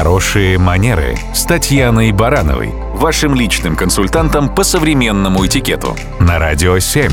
Хорошие манеры с Татьяной Барановой, вашим личным консультантом по современному этикету на Радио 7.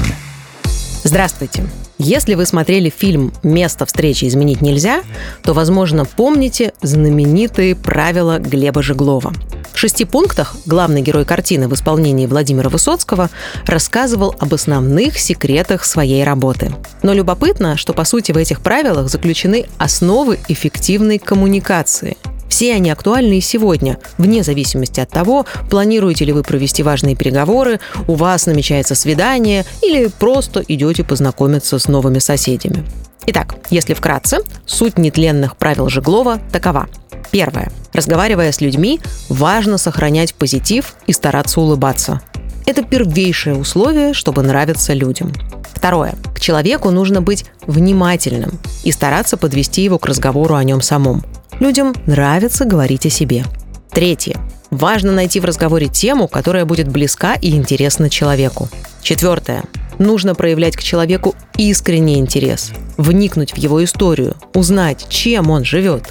Здравствуйте. Если вы смотрели фильм «Место встречи изменить нельзя», то, возможно, помните знаменитые правила Глеба Жеглова. В шести пунктах главный герой картины в исполнении Владимира Высоцкого рассказывал об основных секретах своей работы. Но любопытно, что по сути в этих правилах заключены основы эффективной коммуникации – все они актуальны и сегодня, вне зависимости от того, планируете ли вы провести важные переговоры, у вас намечается свидание или просто идете познакомиться с новыми соседями. Итак, если вкратце, суть нетленных правил Жеглова такова. Первое. Разговаривая с людьми, важно сохранять позитив и стараться улыбаться. Это первейшее условие, чтобы нравиться людям. Второе. К человеку нужно быть внимательным и стараться подвести его к разговору о нем самом. Людям нравится говорить о себе. Третье. Важно найти в разговоре тему, которая будет близка и интересна человеку. Четвертое. Нужно проявлять к человеку искренний интерес, вникнуть в его историю, узнать, чем он живет.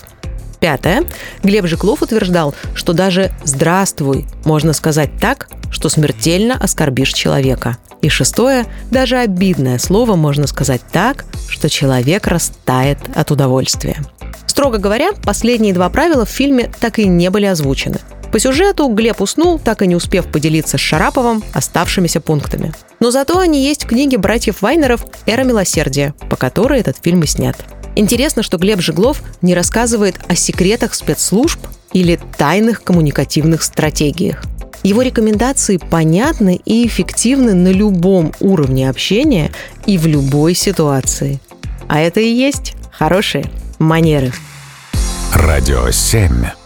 Пятое. Глеб Жиклов утверждал, что даже «здравствуй» можно сказать так, что смертельно оскорбишь человека. И шестое. Даже обидное слово можно сказать так, что человек растает от удовольствия. Строго говоря, последние два правила в фильме так и не были озвучены. По сюжету Глеб уснул, так и не успев поделиться с Шараповым оставшимися пунктами. Но зато они есть в книге братьев Вайнеров «Эра милосердия», по которой этот фильм и снят. Интересно, что Глеб Жеглов не рассказывает о секретах спецслужб или тайных коммуникативных стратегиях. Его рекомендации понятны и эффективны на любом уровне общения и в любой ситуации. А это и есть хорошие манеры. Радио 7.